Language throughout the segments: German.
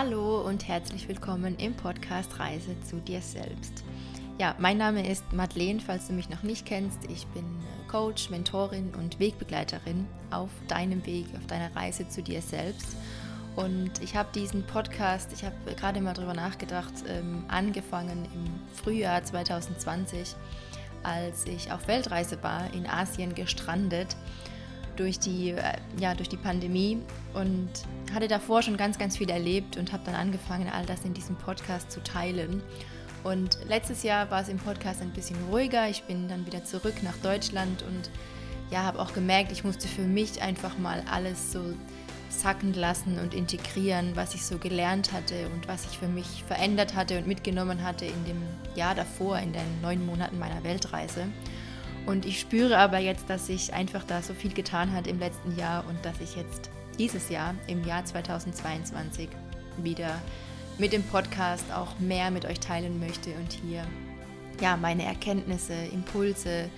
Hallo und herzlich willkommen im Podcast Reise zu dir selbst. Ja, mein Name ist Madeleine, falls du mich noch nicht kennst. Ich bin äh, Coach, Mentorin und Wegbegleiterin auf deinem Weg, auf deiner Reise zu dir selbst. Und ich habe diesen Podcast, ich habe gerade mal drüber nachgedacht, ähm, angefangen im Frühjahr 2020, als ich auf Weltreise war, in Asien gestrandet durch die, äh, ja, durch die Pandemie und hatte davor schon ganz, ganz viel erlebt und habe dann angefangen, all das in diesem Podcast zu teilen. Und letztes Jahr war es im Podcast ein bisschen ruhiger. Ich bin dann wieder zurück nach Deutschland und ja, habe auch gemerkt, ich musste für mich einfach mal alles so sacken lassen und integrieren, was ich so gelernt hatte und was ich für mich verändert hatte und mitgenommen hatte in dem Jahr davor, in den neun Monaten meiner Weltreise. Und ich spüre aber jetzt, dass sich einfach da so viel getan hat im letzten Jahr und dass ich jetzt dieses Jahr, im Jahr 2022, wieder mit dem Podcast auch mehr mit euch teilen möchte und hier ja meine Erkenntnisse, Impulse,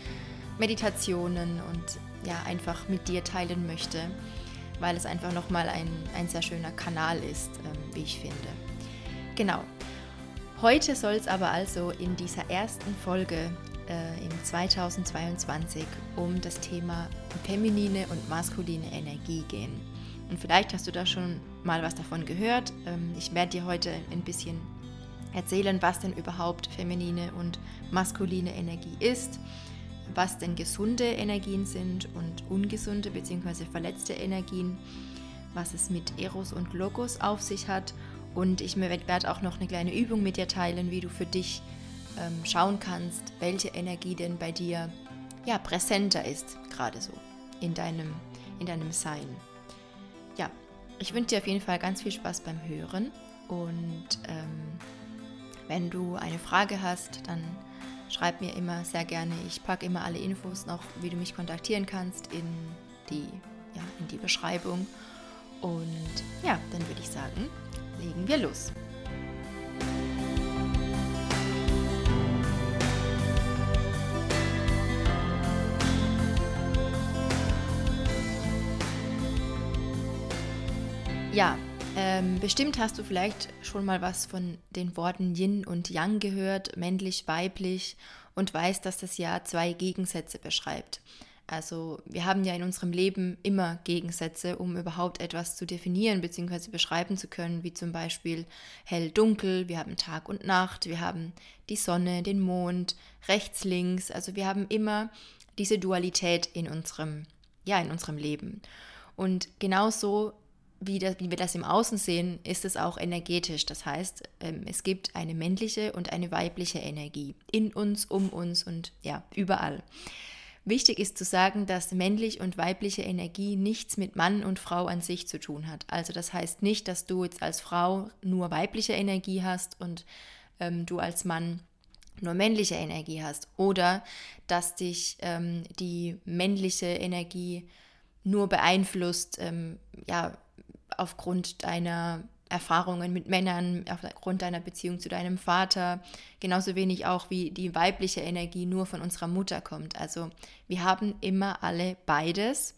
Meditationen und ja einfach mit dir teilen möchte, weil es einfach nochmal ein, ein sehr schöner Kanal ist, ähm, wie ich finde. Genau. Heute soll es aber also in dieser ersten Folge äh, im 2022 um das Thema feminine und maskuline Energie gehen. Und vielleicht hast du da schon mal was davon gehört. Ähm, ich werde dir heute ein bisschen erzählen, was denn überhaupt feminine und maskuline Energie ist, was denn gesunde Energien sind und ungesunde bzw. verletzte Energien, was es mit Eros und Logos auf sich hat. Und ich werde auch noch eine kleine Übung mit dir teilen, wie du für dich ähm, schauen kannst, welche Energie denn bei dir ja, präsenter ist, gerade so in deinem, in deinem Sein. Ja, ich wünsche dir auf jeden Fall ganz viel Spaß beim Hören und ähm, wenn du eine Frage hast, dann schreib mir immer sehr gerne. Ich packe immer alle Infos noch, wie du mich kontaktieren kannst, in die, ja, in die Beschreibung. Und ja, dann würde ich sagen, legen wir los. Ja, ähm, bestimmt hast du vielleicht schon mal was von den Worten Yin und Yang gehört, männlich, weiblich, und weißt, dass das ja zwei Gegensätze beschreibt. Also wir haben ja in unserem Leben immer Gegensätze, um überhaupt etwas zu definieren bzw. beschreiben zu können, wie zum Beispiel hell-dunkel, wir haben Tag und Nacht, wir haben die Sonne, den Mond, rechts, links. Also wir haben immer diese Dualität in unserem, ja, in unserem Leben. Und genauso wie, das, wie wir das im Außen sehen, ist es auch energetisch. Das heißt, ähm, es gibt eine männliche und eine weibliche Energie in uns, um uns und ja, überall. Wichtig ist zu sagen, dass männlich und weibliche Energie nichts mit Mann und Frau an sich zu tun hat. Also das heißt nicht, dass du jetzt als Frau nur weibliche Energie hast und ähm, du als Mann nur männliche Energie hast oder dass dich ähm, die männliche Energie nur beeinflusst, ähm, ja, aufgrund deiner Erfahrungen mit Männern, aufgrund deiner Beziehung zu deinem Vater, genauso wenig auch wie die weibliche Energie nur von unserer Mutter kommt. Also wir haben immer alle beides.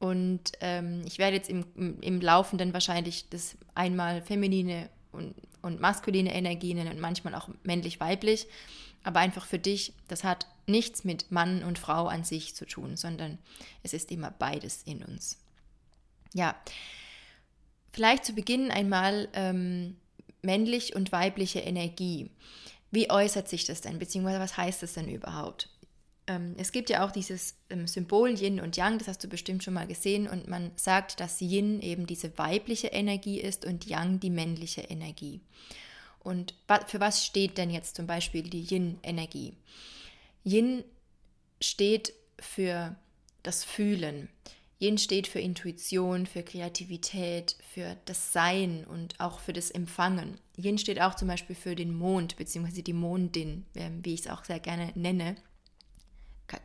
Und ähm, ich werde jetzt im, im Laufenden wahrscheinlich das einmal feminine und, und maskuline Energie nennen und manchmal auch männlich-weiblich. Aber einfach für dich, das hat nichts mit Mann und Frau an sich zu tun, sondern es ist immer beides in uns. Ja, Vielleicht zu Beginn einmal ähm, männlich und weibliche Energie. Wie äußert sich das denn, beziehungsweise was heißt das denn überhaupt? Ähm, es gibt ja auch dieses ähm, Symbol Yin und Yang, das hast du bestimmt schon mal gesehen, und man sagt, dass Yin eben diese weibliche Energie ist und Yang die männliche Energie. Und für was steht denn jetzt zum Beispiel die Yin-Energie? Yin steht für das Fühlen. Yin steht für Intuition, für Kreativität, für das Sein und auch für das Empfangen. Yin steht auch zum Beispiel für den Mond, beziehungsweise die Mondin, ähm, wie ich es auch sehr gerne nenne.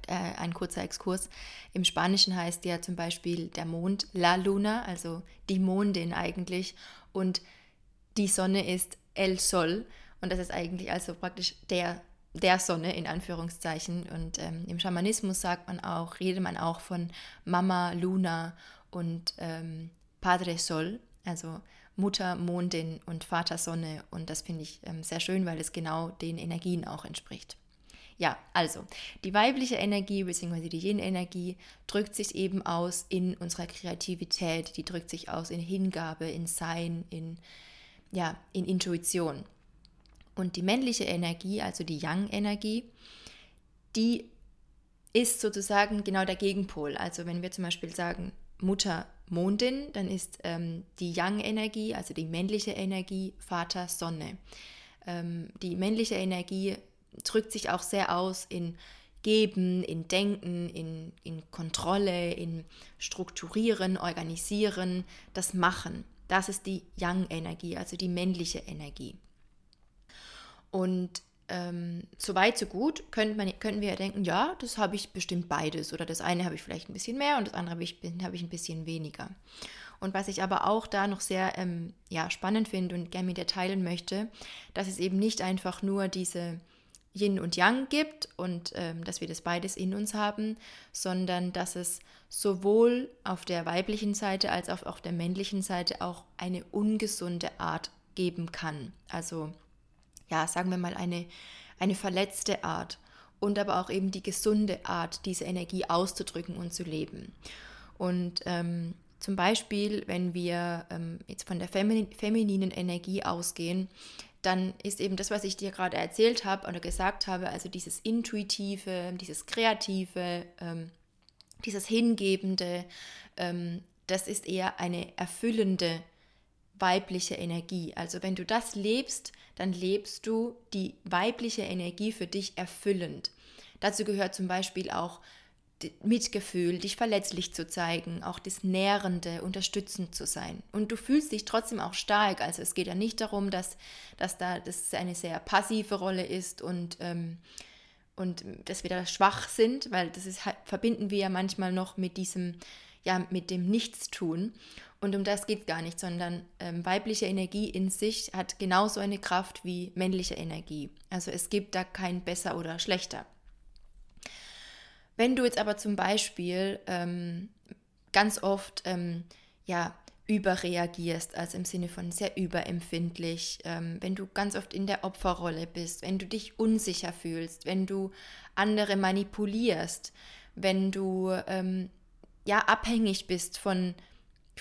Äh, ein kurzer Exkurs. Im Spanischen heißt ja zum Beispiel der Mond La Luna, also die Mondin eigentlich. Und die Sonne ist El Sol. Und das ist eigentlich also praktisch der der Sonne in Anführungszeichen. Und ähm, im Schamanismus sagt man auch, redet man auch von Mama Luna und ähm, Padre Sol, also Mutter Mondin und Vater Sonne. Und das finde ich ähm, sehr schön, weil es genau den Energien auch entspricht. Ja, also die weibliche Energie bzw. die Yin-Energie drückt sich eben aus in unserer Kreativität, die drückt sich aus in Hingabe, in Sein, in, ja, in Intuition. Und die männliche Energie, also die Yang-Energie, die ist sozusagen genau der Gegenpol. Also wenn wir zum Beispiel sagen Mutter Mondin, dann ist ähm, die Yang-Energie, also die männliche Energie, Vater Sonne. Ähm, die männliche Energie drückt sich auch sehr aus in Geben, in Denken, in, in Kontrolle, in Strukturieren, Organisieren, das Machen. Das ist die Yang-Energie, also die männliche Energie. Und ähm, so weit, so gut, könnte, man, könnten wir ja denken, ja, das habe ich bestimmt beides. Oder das eine habe ich vielleicht ein bisschen mehr und das andere habe ich, habe ich ein bisschen weniger. Und was ich aber auch da noch sehr ähm, ja, spannend finde und gerne mit dir teilen möchte, dass es eben nicht einfach nur diese Yin und Yang gibt und ähm, dass wir das beides in uns haben, sondern dass es sowohl auf der weiblichen Seite als auch auf der männlichen Seite auch eine ungesunde Art geben kann. Also ja, sagen wir mal eine, eine verletzte Art und aber auch eben die gesunde Art, diese Energie auszudrücken und zu leben. Und ähm, zum Beispiel, wenn wir ähm, jetzt von der femininen Energie ausgehen, dann ist eben das, was ich dir gerade erzählt habe oder gesagt habe, also dieses Intuitive, dieses Kreative, ähm, dieses Hingebende, ähm, das ist eher eine erfüllende weibliche Energie. Also wenn du das lebst, dann lebst du die weibliche Energie für dich erfüllend. Dazu gehört zum Beispiel auch Mitgefühl, dich verletzlich zu zeigen, auch das Nährende, unterstützend zu sein. Und du fühlst dich trotzdem auch stark. Also es geht ja nicht darum, dass, dass da das eine sehr passive Rolle ist und, ähm, und dass wir da schwach sind, weil das ist, verbinden wir ja manchmal noch mit diesem, ja, mit dem Nichtstun. Und um das geht es gar nicht, sondern ähm, weibliche Energie in sich hat genauso eine Kraft wie männliche Energie. Also es gibt da kein besser oder schlechter. Wenn du jetzt aber zum Beispiel ähm, ganz oft ähm, ja, überreagierst, also im Sinne von sehr überempfindlich, ähm, wenn du ganz oft in der Opferrolle bist, wenn du dich unsicher fühlst, wenn du andere manipulierst, wenn du ähm, ja abhängig bist von,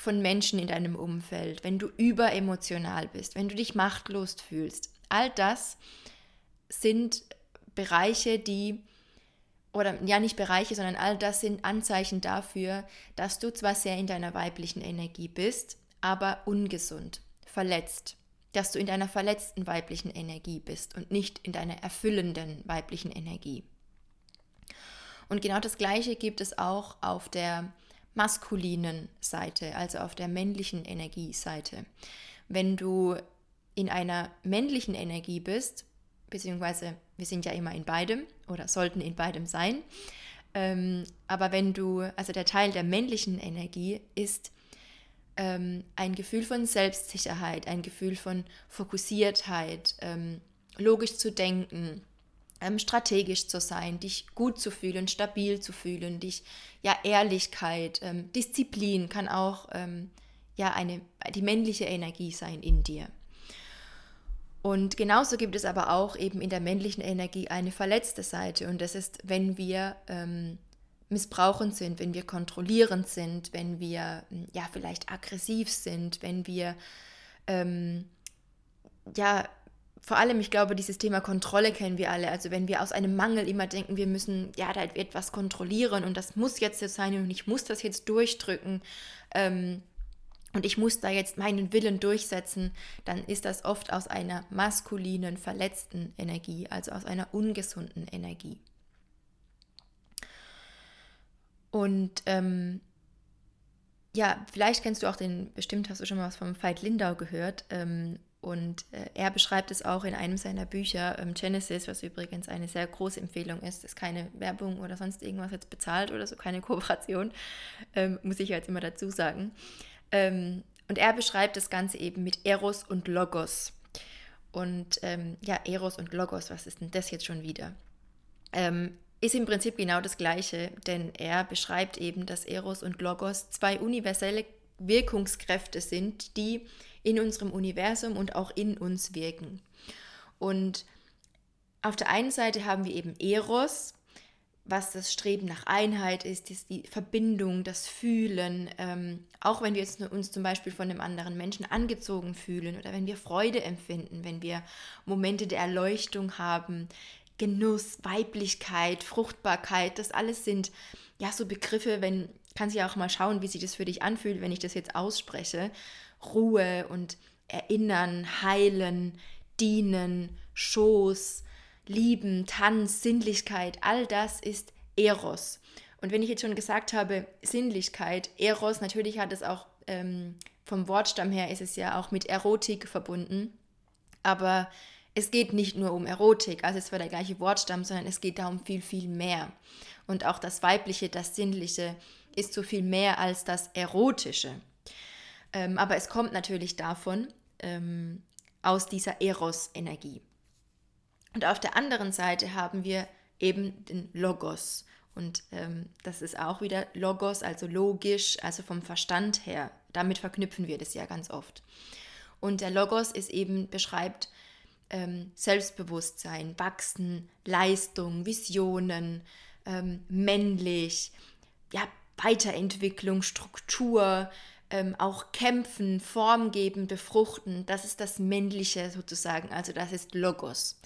von Menschen in deinem Umfeld, wenn du überemotional bist, wenn du dich machtlos fühlst, all das sind Bereiche, die oder ja nicht Bereiche, sondern all das sind Anzeichen dafür, dass du zwar sehr in deiner weiblichen Energie bist, aber ungesund, verletzt, dass du in deiner verletzten weiblichen Energie bist und nicht in deiner erfüllenden weiblichen Energie. Und genau das Gleiche gibt es auch auf der maskulinen Seite, also auf der männlichen Energieseite. Wenn du in einer männlichen Energie bist, beziehungsweise wir sind ja immer in beidem oder sollten in beidem sein. Ähm, aber wenn du, also der Teil der männlichen Energie ist ähm, ein Gefühl von Selbstsicherheit, ein Gefühl von Fokussiertheit, ähm, logisch zu denken, ähm, strategisch zu sein, dich gut zu fühlen, stabil zu fühlen, dich, ja, Ehrlichkeit, ähm, Disziplin kann auch ähm, ja, eine, die männliche Energie sein in dir. Und genauso gibt es aber auch eben in der männlichen Energie eine verletzte Seite. Und das ist, wenn wir ähm, missbrauchend sind, wenn wir kontrollierend sind, wenn wir hm, ja vielleicht aggressiv sind, wenn wir ähm, ja vor allem, ich glaube, dieses Thema Kontrolle kennen wir alle. Also wenn wir aus einem Mangel immer denken, wir müssen ja da etwas kontrollieren und das muss jetzt so sein und ich muss das jetzt durchdrücken. Ähm, und ich muss da jetzt meinen Willen durchsetzen, dann ist das oft aus einer maskulinen, verletzten Energie, also aus einer ungesunden Energie. Und ähm, ja, vielleicht kennst du auch den, bestimmt hast du schon mal was vom Veit Lindau gehört. Ähm, und äh, er beschreibt es auch in einem seiner Bücher, ähm, Genesis, was übrigens eine sehr große Empfehlung ist. Ist keine Werbung oder sonst irgendwas jetzt bezahlt oder so, keine Kooperation, ähm, muss ich jetzt immer dazu sagen. Ähm, und er beschreibt das Ganze eben mit Eros und Logos. Und ähm, ja, Eros und Logos, was ist denn das jetzt schon wieder? Ähm, ist im Prinzip genau das Gleiche, denn er beschreibt eben, dass Eros und Logos zwei universelle Wirkungskräfte sind, die in unserem Universum und auch in uns wirken. Und auf der einen Seite haben wir eben Eros, was das Streben nach Einheit ist, ist die Verbindung, das Fühlen. Ähm, auch wenn wir uns zum Beispiel von einem anderen Menschen angezogen fühlen oder wenn wir Freude empfinden, wenn wir Momente der Erleuchtung haben, Genuss, Weiblichkeit, Fruchtbarkeit, das alles sind ja so Begriffe, wenn kannst ja auch mal schauen, wie sich das für dich anfühlt, wenn ich das jetzt ausspreche. Ruhe und Erinnern, Heilen, Dienen, Schoß, Lieben, Tanz, Sinnlichkeit, all das ist Eros. Und wenn ich jetzt schon gesagt habe, Sinnlichkeit, Eros, natürlich hat es auch ähm, vom Wortstamm her ist es ja auch mit Erotik verbunden. Aber es geht nicht nur um Erotik, also es war der gleiche Wortstamm, sondern es geht da um viel, viel mehr. Und auch das Weibliche, das Sinnliche ist so viel mehr als das Erotische. Ähm, aber es kommt natürlich davon, ähm, aus dieser Eros-Energie. Und auf der anderen Seite haben wir eben den Logos. Und ähm, das ist auch wieder Logos, also logisch, also vom Verstand her. Damit verknüpfen wir das ja ganz oft. Und der Logos ist eben, beschreibt ähm, Selbstbewusstsein, Wachsen, Leistung, Visionen, ähm, männlich, ja, Weiterentwicklung, Struktur, ähm, auch kämpfen, Form geben, befruchten. Das ist das Männliche sozusagen, also das ist Logos.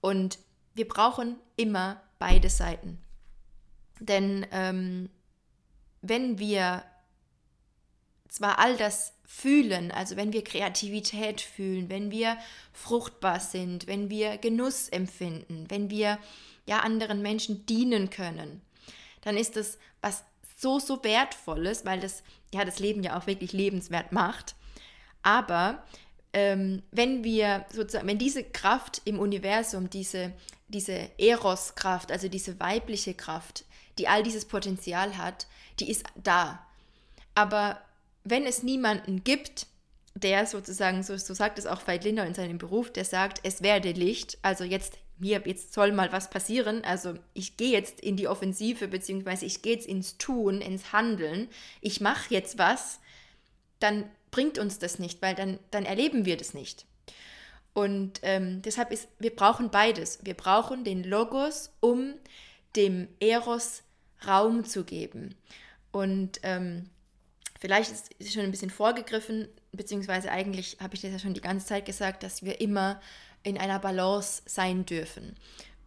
Und wir brauchen immer beide Seiten. Denn ähm, wenn wir zwar all das fühlen, also wenn wir Kreativität fühlen, wenn wir fruchtbar sind, wenn wir Genuss empfinden, wenn wir ja anderen Menschen dienen können, dann ist das was so so wertvolles, weil das ja das Leben ja auch wirklich lebenswert macht. Aber ähm, wenn wir sozusagen, wenn diese Kraft im Universum, diese, diese Eros-Kraft, also diese weibliche Kraft, die all dieses Potenzial hat, die ist da. Aber wenn es niemanden gibt, der sozusagen, so, so sagt es auch Veit Linder in seinem Beruf, der sagt, es werde Licht, also jetzt mir, jetzt soll mal was passieren, also ich gehe jetzt in die Offensive, beziehungsweise ich gehe jetzt ins Tun, ins Handeln, ich mache jetzt was, dann bringt uns das nicht, weil dann, dann erleben wir das nicht. Und ähm, deshalb ist, wir brauchen beides. Wir brauchen den Logos, um dem Eros Raum zu geben. Und ähm, vielleicht ist es schon ein bisschen vorgegriffen, beziehungsweise eigentlich habe ich das ja schon die ganze Zeit gesagt, dass wir immer in einer Balance sein dürfen.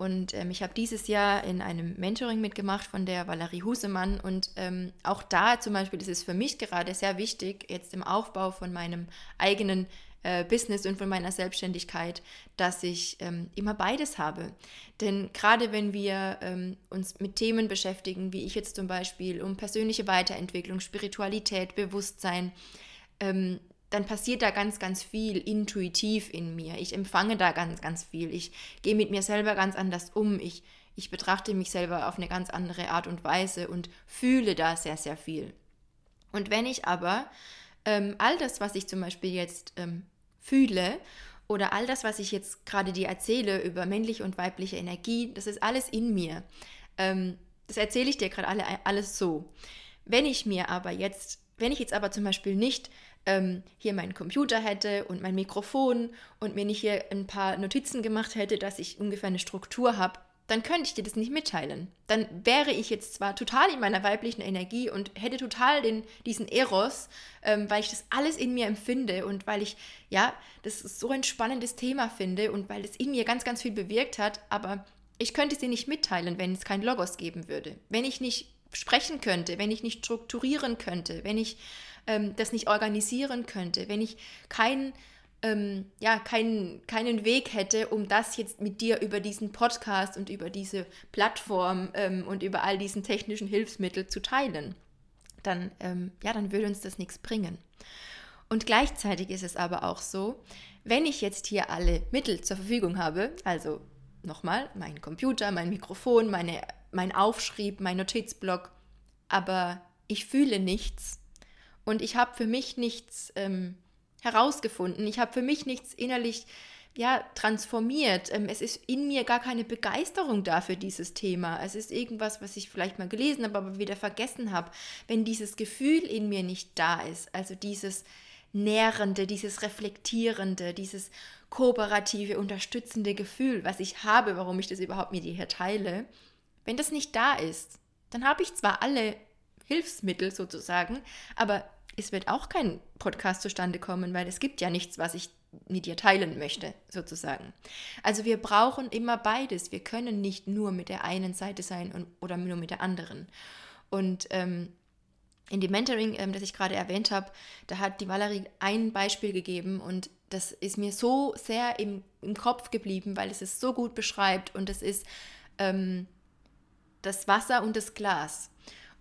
Und ähm, ich habe dieses Jahr in einem Mentoring mitgemacht von der Valerie Husemann. Und ähm, auch da zum Beispiel ist es für mich gerade sehr wichtig, jetzt im Aufbau von meinem eigenen äh, Business und von meiner Selbstständigkeit, dass ich ähm, immer beides habe. Denn gerade wenn wir ähm, uns mit Themen beschäftigen, wie ich jetzt zum Beispiel um persönliche Weiterentwicklung, Spiritualität, Bewusstsein, ähm, dann passiert da ganz, ganz viel intuitiv in mir. Ich empfange da ganz, ganz viel. Ich gehe mit mir selber ganz anders um. Ich, ich betrachte mich selber auf eine ganz andere Art und Weise und fühle da sehr, sehr viel. Und wenn ich aber ähm, all das, was ich zum Beispiel jetzt ähm, fühle oder all das, was ich jetzt gerade dir erzähle über männliche und weibliche Energie, das ist alles in mir. Ähm, das erzähle ich dir gerade alle, alles so. Wenn ich mir aber jetzt, wenn ich jetzt aber zum Beispiel nicht ähm, hier meinen Computer hätte und mein Mikrofon und mir nicht hier ein paar Notizen gemacht hätte, dass ich ungefähr eine Struktur habe, dann könnte ich dir das nicht mitteilen. Dann wäre ich jetzt zwar total in meiner weiblichen Energie und hätte total den, diesen Eros, ähm, weil ich das alles in mir empfinde und weil ich, ja, das so ein spannendes Thema finde und weil es in mir ganz, ganz viel bewirkt hat, aber ich könnte es dir nicht mitteilen, wenn es kein Logos geben würde. Wenn ich nicht sprechen könnte, wenn ich nicht strukturieren könnte, wenn ich ähm, das nicht organisieren könnte, wenn ich kein, ähm, ja, kein, keinen Weg hätte, um das jetzt mit dir über diesen Podcast und über diese Plattform ähm, und über all diesen technischen Hilfsmittel zu teilen, dann, ähm, ja, dann würde uns das nichts bringen. Und gleichzeitig ist es aber auch so, wenn ich jetzt hier alle Mittel zur Verfügung habe, also nochmal mein Computer, mein Mikrofon, meine, mein Aufschrieb, mein Notizblock, aber ich fühle nichts, und ich habe für mich nichts ähm, herausgefunden. Ich habe für mich nichts innerlich ja, transformiert. Ähm, es ist in mir gar keine Begeisterung da für dieses Thema. Es ist irgendwas, was ich vielleicht mal gelesen habe, aber wieder vergessen habe. Wenn dieses Gefühl in mir nicht da ist, also dieses Nährende, dieses Reflektierende, dieses kooperative, unterstützende Gefühl, was ich habe, warum ich das überhaupt mit dir hier teile, wenn das nicht da ist, dann habe ich zwar alle Hilfsmittel sozusagen, aber es wird auch kein Podcast zustande kommen, weil es gibt ja nichts, was ich mit dir teilen möchte, sozusagen. Also wir brauchen immer beides. Wir können nicht nur mit der einen Seite sein und, oder nur mit der anderen. Und ähm, in dem Mentoring, ähm, das ich gerade erwähnt habe, da hat die Valerie ein Beispiel gegeben und das ist mir so sehr im, im Kopf geblieben, weil es es so gut beschreibt und es ist ähm, das Wasser und das Glas.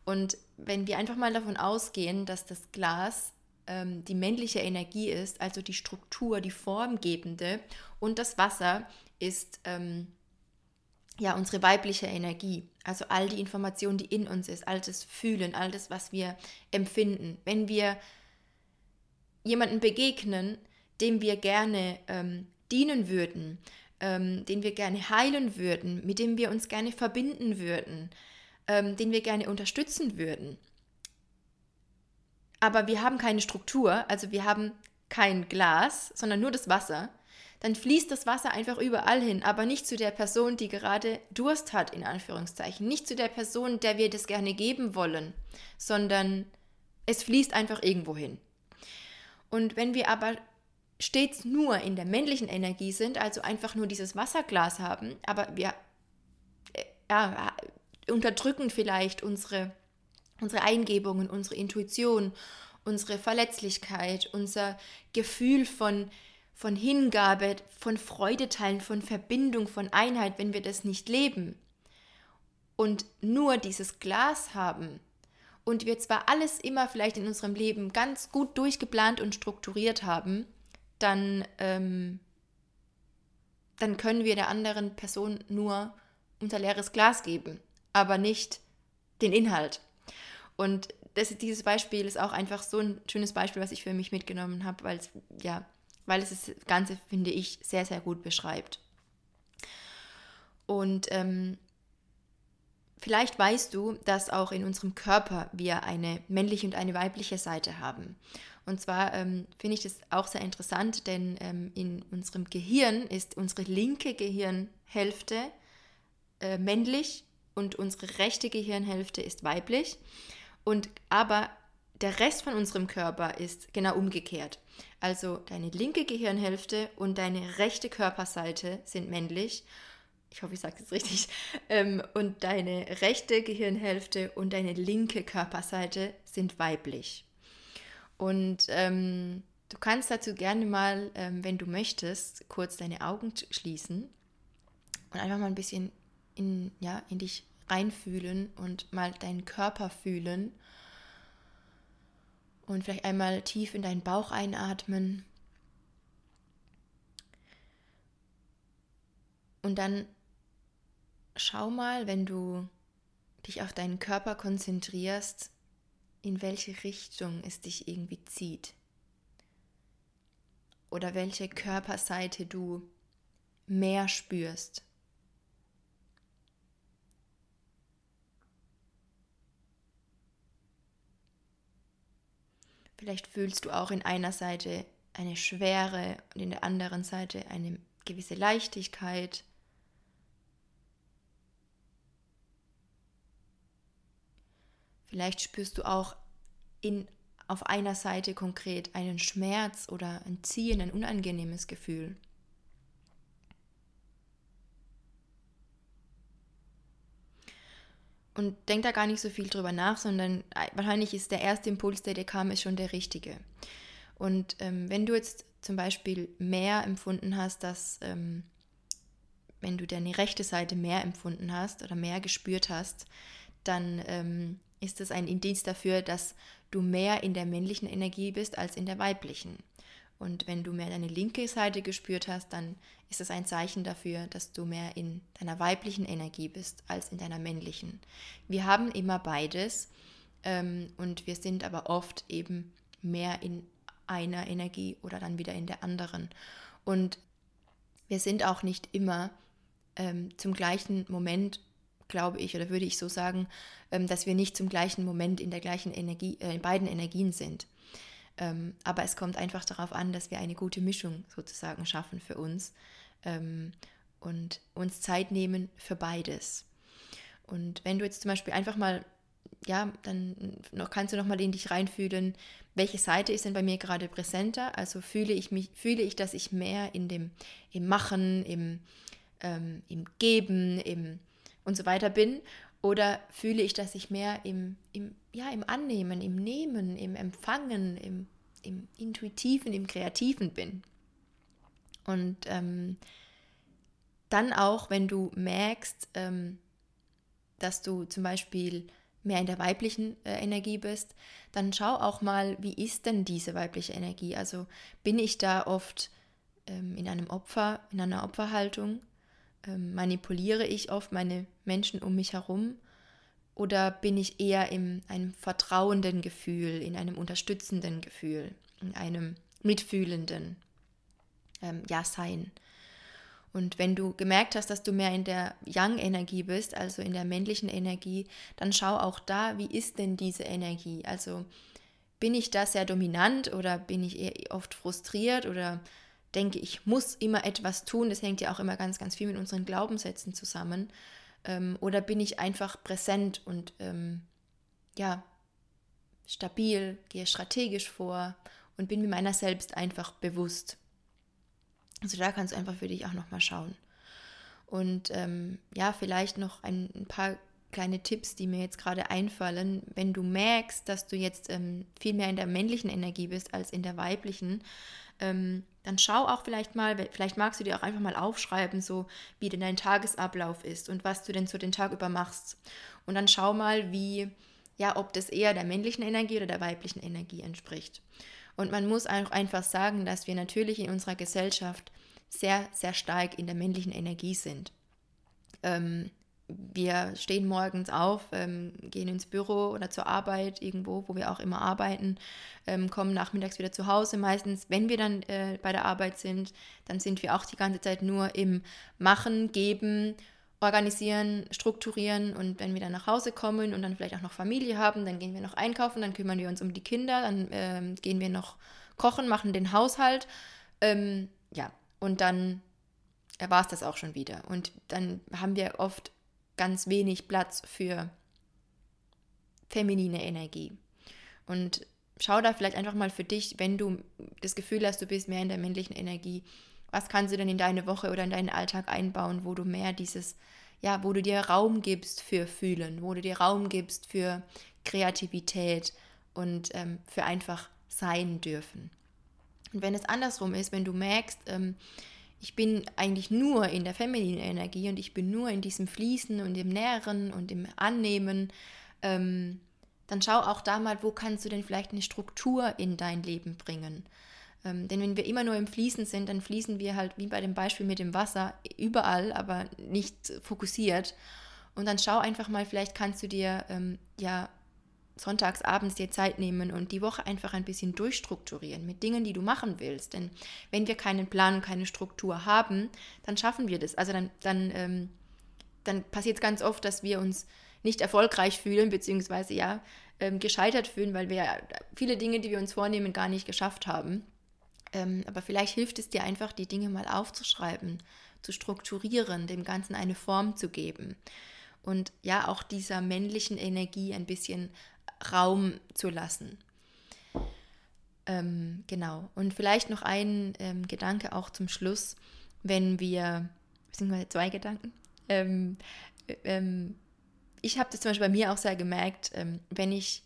Und wenn wir einfach mal davon ausgehen, dass das Glas ähm, die männliche Energie ist, also die Struktur, die formgebende, und das Wasser ist ähm, ja unsere weibliche Energie, also all die Informationen, die in uns ist, all das Fühlen, all das, was wir empfinden. Wenn wir jemanden begegnen, dem wir gerne ähm, dienen würden, ähm, den wir gerne heilen würden, mit dem wir uns gerne verbinden würden, ähm, den wir gerne unterstützen würden. Aber wir haben keine Struktur, also wir haben kein Glas, sondern nur das Wasser. Dann fließt das Wasser einfach überall hin, aber nicht zu der Person, die gerade Durst hat, in Anführungszeichen. Nicht zu der Person, der wir das gerne geben wollen, sondern es fließt einfach irgendwo hin. Und wenn wir aber stets nur in der männlichen Energie sind, also einfach nur dieses Wasserglas haben, aber wir äh, ja, unterdrücken vielleicht unsere, unsere Eingebungen, unsere Intuition, unsere Verletzlichkeit, unser Gefühl von, von Hingabe, von Freudeteilen, von Verbindung, von Einheit, wenn wir das nicht leben und nur dieses Glas haben und wir zwar alles immer vielleicht in unserem Leben ganz gut durchgeplant und strukturiert haben, dann, ähm, dann können wir der anderen Person nur unser leeres Glas geben, aber nicht den Inhalt. Und das, dieses Beispiel ist auch einfach so ein schönes Beispiel, was ich für mich mitgenommen habe, weil es, ja, weil es das Ganze, finde ich, sehr, sehr gut beschreibt. Und ähm, vielleicht weißt du, dass auch in unserem Körper wir eine männliche und eine weibliche Seite haben. Und zwar ähm, finde ich das auch sehr interessant, denn ähm, in unserem Gehirn ist unsere linke Gehirnhälfte äh, männlich und unsere rechte Gehirnhälfte ist weiblich. Und aber der Rest von unserem Körper ist genau umgekehrt. Also deine linke Gehirnhälfte und deine rechte Körperseite sind männlich. Ich hoffe, ich sage es richtig. Ähm, und deine rechte Gehirnhälfte und deine linke Körperseite sind weiblich. Und ähm, du kannst dazu gerne mal, ähm, wenn du möchtest, kurz deine Augen schließen und einfach mal ein bisschen in, ja, in dich reinfühlen und mal deinen Körper fühlen. Und vielleicht einmal tief in deinen Bauch einatmen. Und dann schau mal, wenn du dich auf deinen Körper konzentrierst, in welche Richtung es dich irgendwie zieht. Oder welche Körperseite du mehr spürst. Vielleicht fühlst du auch in einer Seite eine Schwere und in der anderen Seite eine gewisse Leichtigkeit. Vielleicht spürst du auch in, auf einer Seite konkret einen Schmerz oder ein Ziehen, ein unangenehmes Gefühl. Und denk da gar nicht so viel drüber nach, sondern äh, wahrscheinlich ist der erste Impuls, der dir kam, ist schon der richtige. Und ähm, wenn du jetzt zum Beispiel mehr empfunden hast, dass ähm, wenn du deine rechte Seite mehr empfunden hast oder mehr gespürt hast, dann ähm, ist es ein Indiz dafür, dass du mehr in der männlichen Energie bist als in der weiblichen. Und wenn du mehr deine linke Seite gespürt hast, dann ist es ein Zeichen dafür, dass du mehr in deiner weiblichen Energie bist als in deiner männlichen. Wir haben immer beides ähm, und wir sind aber oft eben mehr in einer Energie oder dann wieder in der anderen. Und wir sind auch nicht immer ähm, zum gleichen Moment, glaube ich, oder würde ich so sagen, ähm, dass wir nicht zum gleichen Moment in der gleichen Energie, äh, in beiden Energien sind. Ähm, aber es kommt einfach darauf an, dass wir eine gute Mischung sozusagen schaffen für uns ähm, und uns Zeit nehmen für beides. Und wenn du jetzt zum Beispiel einfach mal, ja, dann noch, kannst du noch mal in dich reinfühlen, welche Seite ist denn bei mir gerade präsenter? Also fühle ich mich, fühle ich, dass ich mehr in dem, im Machen, im, ähm, im Geben, im und so weiter bin? Oder fühle ich, dass ich mehr im, im, ja, im Annehmen, im Nehmen, im Empfangen, im, im Intuitiven, im Kreativen bin? Und ähm, dann auch, wenn du merkst, ähm, dass du zum Beispiel mehr in der weiblichen äh, Energie bist, dann schau auch mal, wie ist denn diese weibliche Energie? Also bin ich da oft ähm, in einem Opfer, in einer Opferhaltung? Ähm, manipuliere ich oft meine Menschen um mich herum? Oder bin ich eher in einem vertrauenden Gefühl, in einem unterstützenden Gefühl, in einem mitfühlenden ähm, Ja-Sein? Und wenn du gemerkt hast, dass du mehr in der Yang-Energie bist, also in der männlichen Energie, dann schau auch da, wie ist denn diese Energie? Also bin ich da sehr dominant oder bin ich eher oft frustriert oder denke, ich muss immer etwas tun? Das hängt ja auch immer ganz, ganz viel mit unseren Glaubenssätzen zusammen. Ähm, oder bin ich einfach präsent und ähm, ja, stabil, gehe strategisch vor und bin mir meiner selbst einfach bewusst. Also da kannst du einfach für dich auch nochmal schauen. Und ähm, ja, vielleicht noch ein, ein, paar kleine Tipps, die mir jetzt gerade einfallen. Wenn du merkst, dass du jetzt ähm, viel mehr in der männlichen Energie bist als in der weiblichen, ähm, dann schau auch vielleicht mal, vielleicht magst du dir auch einfach mal aufschreiben, so wie denn dein Tagesablauf ist und was du denn so den Tag über machst. Und dann schau mal, wie, ja, ob das eher der männlichen Energie oder der weiblichen Energie entspricht. Und man muss auch einfach sagen, dass wir natürlich in unserer Gesellschaft sehr, sehr stark in der männlichen Energie sind. Ähm, wir stehen morgens auf, ähm, gehen ins Büro oder zur Arbeit, irgendwo, wo wir auch immer arbeiten, ähm, kommen nachmittags wieder zu Hause. Meistens, wenn wir dann äh, bei der Arbeit sind, dann sind wir auch die ganze Zeit nur im Machen, Geben, Organisieren, Strukturieren. Und wenn wir dann nach Hause kommen und dann vielleicht auch noch Familie haben, dann gehen wir noch einkaufen, dann kümmern wir uns um die Kinder, dann ähm, gehen wir noch kochen, machen den Haushalt. Ähm, ja, und dann war es das auch schon wieder. Und dann haben wir oft ganz wenig Platz für feminine Energie. Und schau da vielleicht einfach mal für dich, wenn du das Gefühl hast, du bist mehr in der männlichen Energie, was kannst du denn in deine Woche oder in deinen Alltag einbauen, wo du mehr dieses, ja, wo du dir Raum gibst für Fühlen, wo du dir Raum gibst für Kreativität und ähm, für einfach sein dürfen. Und wenn es andersrum ist, wenn du merkst, ähm, ich bin eigentlich nur in der femininen Energie und ich bin nur in diesem Fließen und im Nähren und im Annehmen, ähm, dann schau auch da mal, wo kannst du denn vielleicht eine Struktur in dein Leben bringen. Ähm, denn wenn wir immer nur im Fließen sind, dann fließen wir halt wie bei dem Beispiel mit dem Wasser überall, aber nicht fokussiert. Und dann schau einfach mal, vielleicht kannst du dir ähm, ja sonntags abends dir Zeit nehmen und die Woche einfach ein bisschen durchstrukturieren mit Dingen, die du machen willst. Denn wenn wir keinen Plan und keine Struktur haben, dann schaffen wir das. Also dann, dann, ähm, dann passiert es ganz oft, dass wir uns nicht erfolgreich fühlen, beziehungsweise ja, ähm, gescheitert fühlen, weil wir viele Dinge, die wir uns vornehmen, gar nicht geschafft haben. Ähm, aber vielleicht hilft es dir einfach, die Dinge mal aufzuschreiben, zu strukturieren, dem Ganzen eine Form zu geben und ja auch dieser männlichen Energie ein bisschen Raum zu lassen. Ähm, genau. Und vielleicht noch ein ähm, Gedanke auch zum Schluss, wenn wir, beziehungsweise zwei Gedanken. Ähm, äh, ähm ich habe das zum Beispiel bei mir auch sehr gemerkt, ähm, wenn ich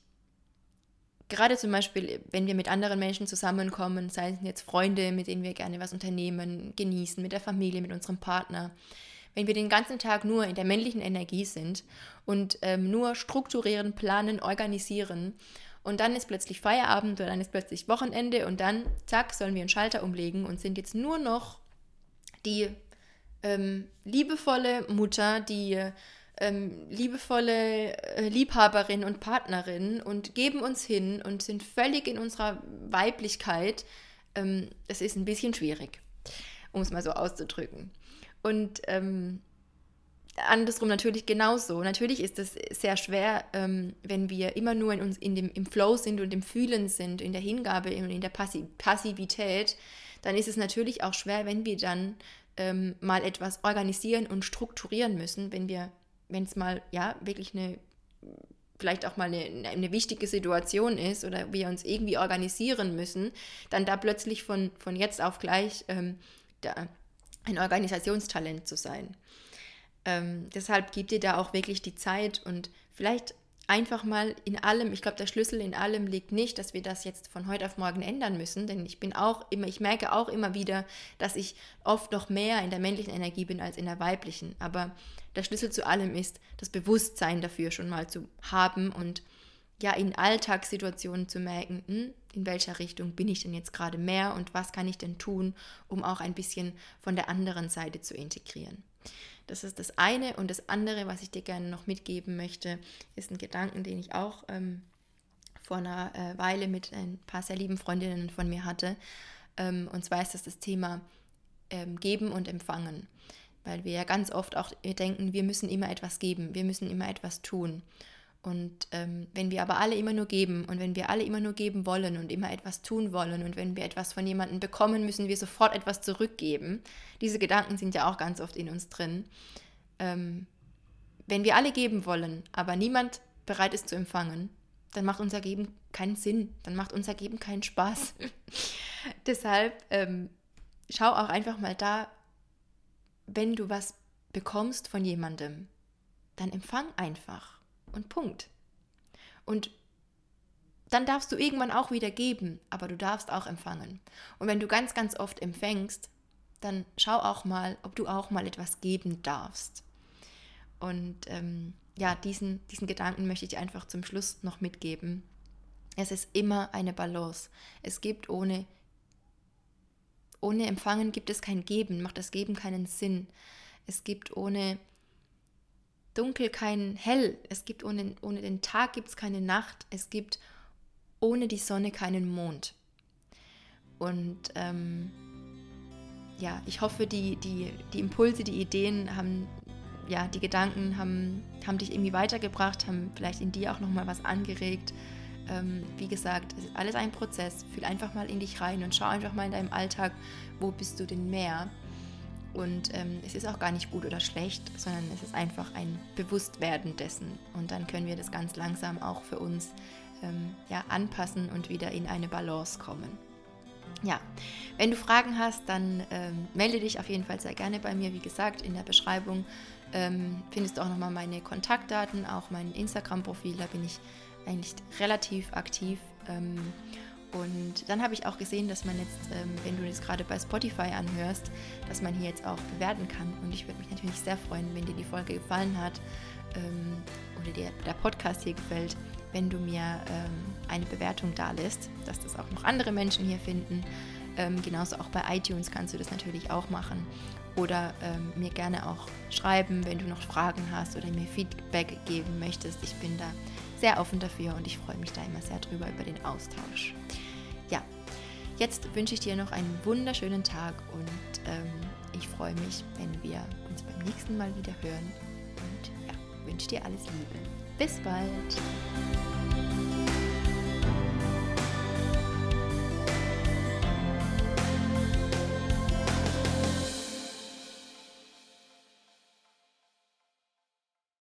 gerade zum Beispiel, wenn wir mit anderen Menschen zusammenkommen, sei es jetzt Freunde, mit denen wir gerne was unternehmen, genießen, mit der Familie, mit unserem Partner, wenn wir den ganzen Tag nur in der männlichen Energie sind und ähm, nur strukturieren, planen, organisieren und dann ist plötzlich Feierabend oder dann ist plötzlich Wochenende und dann, zack, sollen wir einen Schalter umlegen und sind jetzt nur noch die ähm, liebevolle Mutter, die ähm, liebevolle äh, Liebhaberin und Partnerin und geben uns hin und sind völlig in unserer Weiblichkeit. Ähm, das ist ein bisschen schwierig. um es mal so auszudrücken. Und ähm, andersrum natürlich genauso. Natürlich ist es sehr schwer, ähm, wenn wir immer nur in uns in dem, im Flow sind und im Fühlen sind, in der Hingabe und in der Passi Passivität, dann ist es natürlich auch schwer, wenn wir dann ähm, mal etwas organisieren und strukturieren müssen, wenn wir, wenn es mal ja wirklich eine vielleicht auch mal eine, eine wichtige Situation ist oder wir uns irgendwie organisieren müssen, dann da plötzlich von, von jetzt auf gleich ähm, da ein Organisationstalent zu sein. Ähm, deshalb gibt dir da auch wirklich die Zeit und vielleicht einfach mal in allem, ich glaube, der Schlüssel in allem liegt nicht, dass wir das jetzt von heute auf morgen ändern müssen, denn ich bin auch immer, ich merke auch immer wieder, dass ich oft noch mehr in der männlichen Energie bin als in der weiblichen. Aber der Schlüssel zu allem ist, das Bewusstsein dafür schon mal zu haben und ja, in Alltagssituationen zu merken, hm, in welcher Richtung bin ich denn jetzt gerade mehr und was kann ich denn tun, um auch ein bisschen von der anderen Seite zu integrieren. Das ist das eine. Und das andere, was ich dir gerne noch mitgeben möchte, ist ein Gedanken, den ich auch ähm, vor einer äh, Weile mit ein paar sehr lieben Freundinnen von mir hatte. Ähm, und zwar ist das das Thema ähm, Geben und Empfangen. Weil wir ja ganz oft auch denken, wir müssen immer etwas geben, wir müssen immer etwas tun. Und ähm, wenn wir aber alle immer nur geben und wenn wir alle immer nur geben wollen und immer etwas tun wollen und wenn wir etwas von jemandem bekommen, müssen wir sofort etwas zurückgeben. Diese Gedanken sind ja auch ganz oft in uns drin. Ähm, wenn wir alle geben wollen, aber niemand bereit ist zu empfangen, dann macht unser Geben keinen Sinn, dann macht unser Geben keinen Spaß. Deshalb ähm, schau auch einfach mal da, wenn du was bekommst von jemandem, dann empfang einfach und Punkt. Und dann darfst du irgendwann auch wieder geben, aber du darfst auch empfangen. Und wenn du ganz, ganz oft empfängst, dann schau auch mal, ob du auch mal etwas geben darfst. Und ähm, ja, diesen, diesen Gedanken möchte ich dir einfach zum Schluss noch mitgeben. Es ist immer eine Balance. Es gibt ohne, ohne Empfangen gibt es kein Geben, macht das Geben keinen Sinn. Es gibt ohne Dunkel kein Hell. Es gibt ohne, ohne den Tag gibt es keine Nacht. Es gibt ohne die Sonne keinen Mond. Und ähm, ja, ich hoffe, die, die, die Impulse, die Ideen haben, ja, die Gedanken haben, haben dich irgendwie weitergebracht, haben vielleicht in dir auch nochmal was angeregt. Ähm, wie gesagt, es ist alles ein Prozess. Fühl einfach mal in dich rein und schau einfach mal in deinem Alltag, wo bist du denn mehr? Und ähm, es ist auch gar nicht gut oder schlecht, sondern es ist einfach ein Bewusstwerden dessen. Und dann können wir das ganz langsam auch für uns ähm, ja, anpassen und wieder in eine Balance kommen. Ja, wenn du Fragen hast, dann ähm, melde dich auf jeden Fall sehr gerne bei mir. Wie gesagt, in der Beschreibung ähm, findest du auch nochmal meine Kontaktdaten, auch mein Instagram-Profil. Da bin ich eigentlich relativ aktiv. Dann habe ich auch gesehen, dass man jetzt, ähm, wenn du das gerade bei Spotify anhörst, dass man hier jetzt auch bewerten kann. Und ich würde mich natürlich sehr freuen, wenn dir die Folge gefallen hat ähm, oder dir der Podcast hier gefällt, wenn du mir ähm, eine Bewertung da lässt, dass das auch noch andere Menschen hier finden. Ähm, genauso auch bei iTunes kannst du das natürlich auch machen. Oder ähm, mir gerne auch schreiben, wenn du noch Fragen hast oder mir Feedback geben möchtest. Ich bin da sehr offen dafür und ich freue mich da immer sehr drüber über den Austausch. Ja, jetzt wünsche ich dir noch einen wunderschönen Tag und ähm, ich freue mich, wenn wir uns beim nächsten Mal wieder hören und ja, wünsche dir alles Liebe. Bis bald!